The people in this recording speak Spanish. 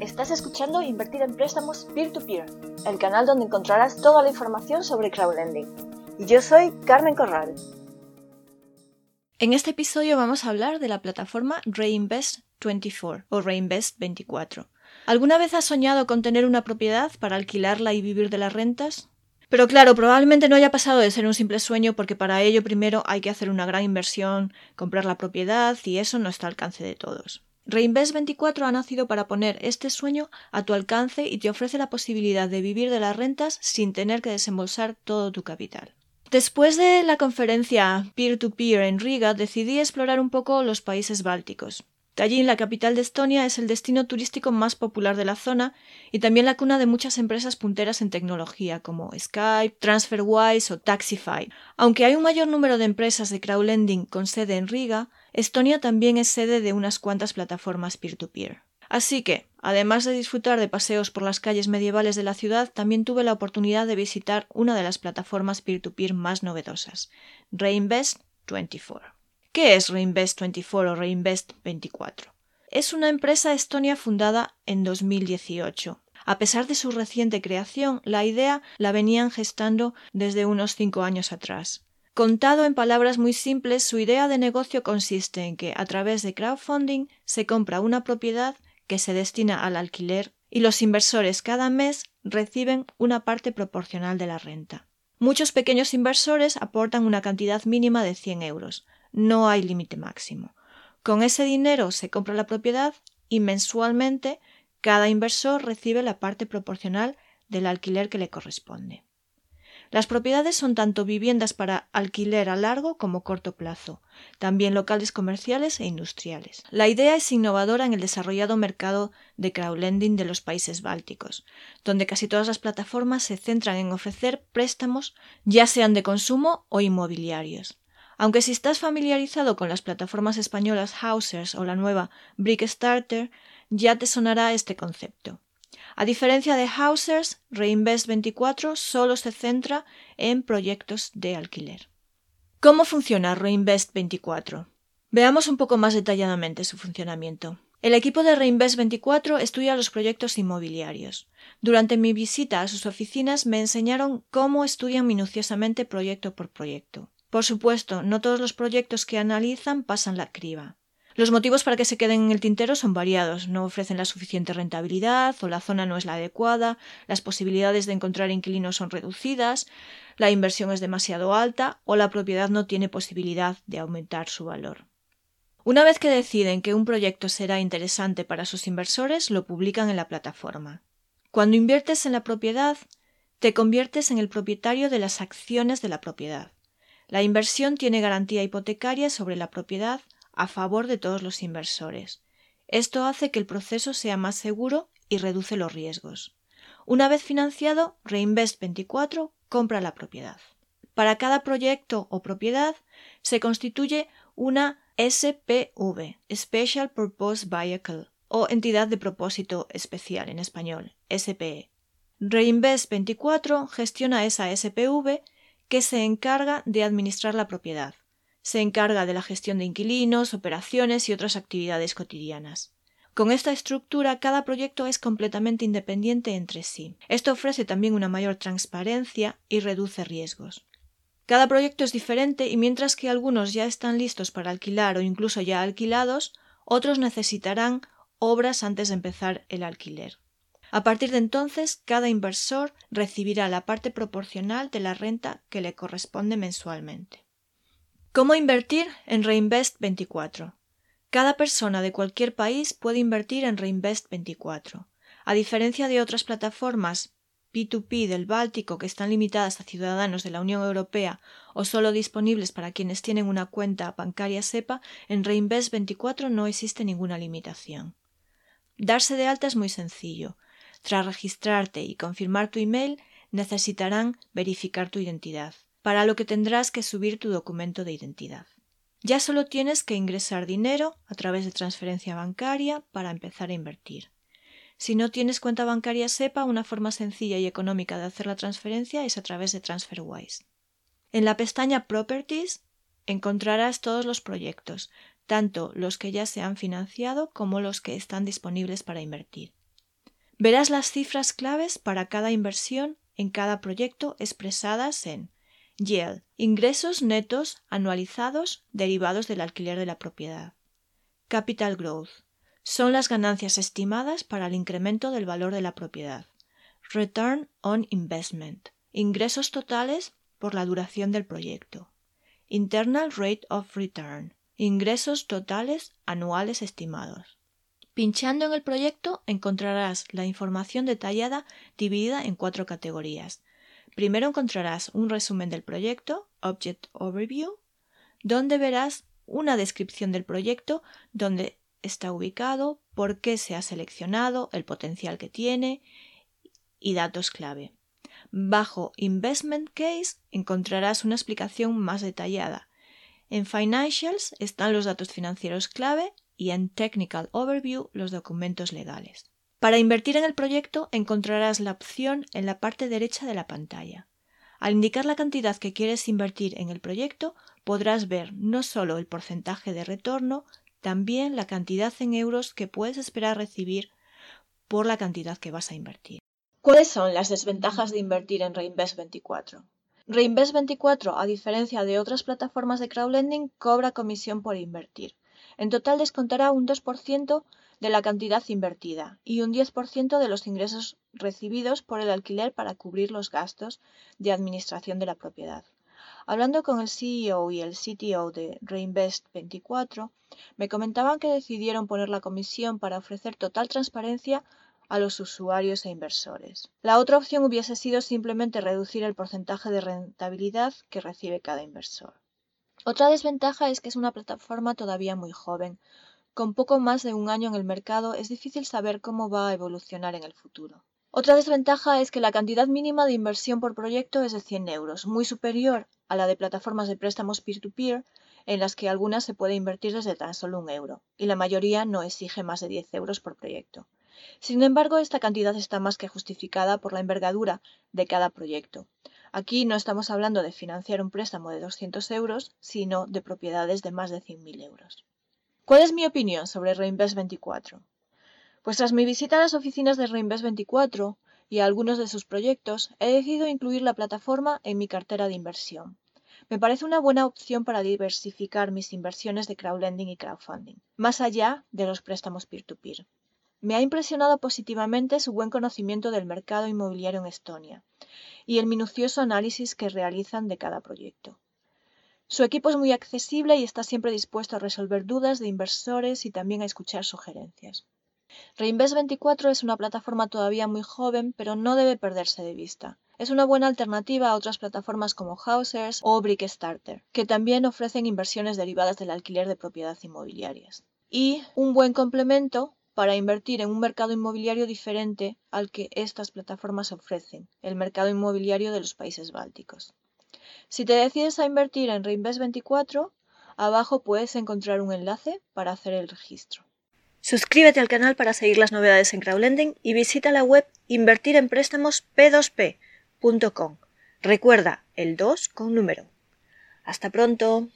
Estás escuchando Invertir en Préstamos Peer-to-Peer, el canal donde encontrarás toda la información sobre crowdlending. Y yo soy Carmen Corral. En este episodio vamos a hablar de la plataforma Reinvest24 o Reinvest24. ¿Alguna vez has soñado con tener una propiedad para alquilarla y vivir de las rentas? Pero claro, probablemente no haya pasado de ser un simple sueño porque para ello primero hay que hacer una gran inversión, comprar la propiedad y eso no está al alcance de todos. Reinvest24 ha nacido para poner este sueño a tu alcance y te ofrece la posibilidad de vivir de las rentas sin tener que desembolsar todo tu capital. Después de la conferencia Peer-to-Peer en Riga, decidí explorar un poco los países bálticos. Tallinn, la capital de Estonia, es el destino turístico más popular de la zona y también la cuna de muchas empresas punteras en tecnología como Skype, TransferWise o Taxify. Aunque hay un mayor número de empresas de crowdlending con sede en Riga, Estonia también es sede de unas cuantas plataformas peer-to-peer. Así que, además de disfrutar de paseos por las calles medievales de la ciudad, también tuve la oportunidad de visitar una de las plataformas peer-to-peer más novedosas, Reinvest24. ¿Qué es Reinvest24 o Reinvest24? Es una empresa estonia fundada en 2018. A pesar de su reciente creación, la idea la venían gestando desde unos cinco años atrás. Contado en palabras muy simples, su idea de negocio consiste en que, a través de crowdfunding, se compra una propiedad que se destina al alquiler y los inversores cada mes reciben una parte proporcional de la renta. Muchos pequeños inversores aportan una cantidad mínima de 100 euros, no hay límite máximo. Con ese dinero se compra la propiedad y mensualmente cada inversor recibe la parte proporcional del alquiler que le corresponde. Las propiedades son tanto viviendas para alquiler a largo como corto plazo, también locales comerciales e industriales. La idea es innovadora en el desarrollado mercado de crowdlending de los países bálticos, donde casi todas las plataformas se centran en ofrecer préstamos ya sean de consumo o inmobiliarios. Aunque si estás familiarizado con las plataformas españolas Housers o la nueva Brickstarter, ya te sonará este concepto. A diferencia de Housers, Reinvest24 solo se centra en proyectos de alquiler. ¿Cómo funciona Reinvest24? Veamos un poco más detalladamente su funcionamiento. El equipo de Reinvest24 estudia los proyectos inmobiliarios. Durante mi visita a sus oficinas me enseñaron cómo estudian minuciosamente proyecto por proyecto. Por supuesto, no todos los proyectos que analizan pasan la criba. Los motivos para que se queden en el tintero son variados. No ofrecen la suficiente rentabilidad, o la zona no es la adecuada, las posibilidades de encontrar inquilinos son reducidas, la inversión es demasiado alta o la propiedad no tiene posibilidad de aumentar su valor. Una vez que deciden que un proyecto será interesante para sus inversores, lo publican en la plataforma. Cuando inviertes en la propiedad, te conviertes en el propietario de las acciones de la propiedad. La inversión tiene garantía hipotecaria sobre la propiedad a favor de todos los inversores. Esto hace que el proceso sea más seguro y reduce los riesgos. Una vez financiado, Reinvest24 compra la propiedad. Para cada proyecto o propiedad se constituye una SPV, Special Purpose Vehicle, o entidad de propósito especial en español, SPE. Reinvest24 gestiona esa SPV que se encarga de administrar la propiedad. Se encarga de la gestión de inquilinos, operaciones y otras actividades cotidianas. Con esta estructura, cada proyecto es completamente independiente entre sí. Esto ofrece también una mayor transparencia y reduce riesgos. Cada proyecto es diferente y mientras que algunos ya están listos para alquilar o incluso ya alquilados, otros necesitarán obras antes de empezar el alquiler. A partir de entonces, cada inversor recibirá la parte proporcional de la renta que le corresponde mensualmente. ¿Cómo invertir en Reinvest24? Cada persona de cualquier país puede invertir en Reinvest24. A diferencia de otras plataformas P2P del Báltico que están limitadas a ciudadanos de la Unión Europea o solo disponibles para quienes tienen una cuenta bancaria SEPA, en Reinvest24 no existe ninguna limitación. Darse de alta es muy sencillo. Tras registrarte y confirmar tu email, necesitarán verificar tu identidad, para lo que tendrás que subir tu documento de identidad. Ya solo tienes que ingresar dinero a través de transferencia bancaria para empezar a invertir. Si no tienes cuenta bancaria SEPA, una forma sencilla y económica de hacer la transferencia es a través de TransferWise. En la pestaña Properties encontrarás todos los proyectos, tanto los que ya se han financiado como los que están disponibles para invertir. Verás las cifras claves para cada inversión en cada proyecto expresadas en YEL, ingresos netos anualizados derivados del alquiler de la propiedad. Capital Growth, son las ganancias estimadas para el incremento del valor de la propiedad. Return on Investment, ingresos totales por la duración del proyecto. Internal Rate of Return, ingresos totales anuales estimados. Pinchando en el proyecto encontrarás la información detallada dividida en cuatro categorías. Primero encontrarás un resumen del proyecto, Object Overview, donde verás una descripción del proyecto, donde está ubicado, por qué se ha seleccionado, el potencial que tiene y datos clave. Bajo Investment Case encontrarás una explicación más detallada. En Financials están los datos financieros clave y en Technical Overview los documentos legales. Para invertir en el proyecto encontrarás la opción en la parte derecha de la pantalla. Al indicar la cantidad que quieres invertir en el proyecto, podrás ver no solo el porcentaje de retorno, también la cantidad en euros que puedes esperar recibir por la cantidad que vas a invertir. ¿Cuáles son las desventajas de invertir en Reinvest24? Reinvest24, a diferencia de otras plataformas de crowdlending, cobra comisión por invertir. En total descontará un 2% de la cantidad invertida y un 10% de los ingresos recibidos por el alquiler para cubrir los gastos de administración de la propiedad. Hablando con el CEO y el CTO de Reinvest24, me comentaban que decidieron poner la comisión para ofrecer total transparencia a los usuarios e inversores. La otra opción hubiese sido simplemente reducir el porcentaje de rentabilidad que recibe cada inversor. Otra desventaja es que es una plataforma todavía muy joven. Con poco más de un año en el mercado es difícil saber cómo va a evolucionar en el futuro. Otra desventaja es que la cantidad mínima de inversión por proyecto es de 100 euros, muy superior a la de plataformas de préstamos peer-to-peer, en las que algunas se puede invertir desde tan solo un euro, y la mayoría no exige más de 10 euros por proyecto. Sin embargo, esta cantidad está más que justificada por la envergadura de cada proyecto. Aquí no estamos hablando de financiar un préstamo de 200 euros, sino de propiedades de más de 100.000 euros. ¿Cuál es mi opinión sobre Reinvest24? Pues tras mi visita a las oficinas de Reinvest24 y a algunos de sus proyectos, he decidido incluir la plataforma en mi cartera de inversión. Me parece una buena opción para diversificar mis inversiones de crowdlending y crowdfunding, más allá de los préstamos peer-to-peer. Me ha impresionado positivamente su buen conocimiento del mercado inmobiliario en Estonia y el minucioso análisis que realizan de cada proyecto. Su equipo es muy accesible y está siempre dispuesto a resolver dudas de inversores y también a escuchar sugerencias. Reinvest24 es una plataforma todavía muy joven, pero no debe perderse de vista. Es una buena alternativa a otras plataformas como Housers o Brickstarter, que también ofrecen inversiones derivadas del alquiler de propiedades inmobiliarias. Y un buen complemento para invertir en un mercado inmobiliario diferente al que estas plataformas ofrecen, el mercado inmobiliario de los países bálticos. Si te decides a invertir en Reinvest24, abajo puedes encontrar un enlace para hacer el registro. Suscríbete al canal para seguir las novedades en crowdlending y visita la web invertirempréstamosp2p.com. Recuerda el 2 con número. Hasta pronto.